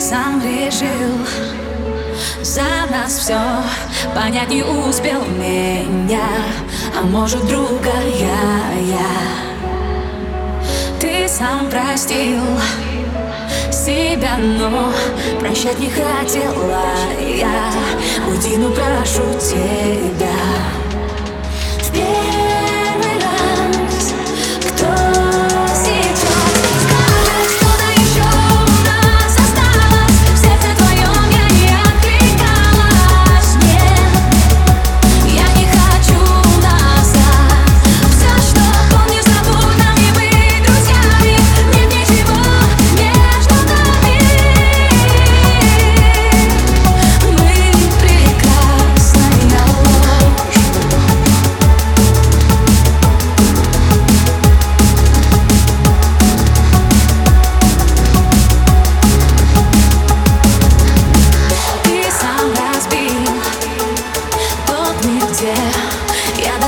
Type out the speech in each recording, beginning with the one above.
сам решил за нас все Понять не успел меня А может другая я. Ты сам простил себя, но прощать не хотела я. Уйди, ну прошу тебя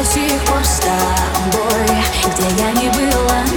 сих пор с тобой, где я не была.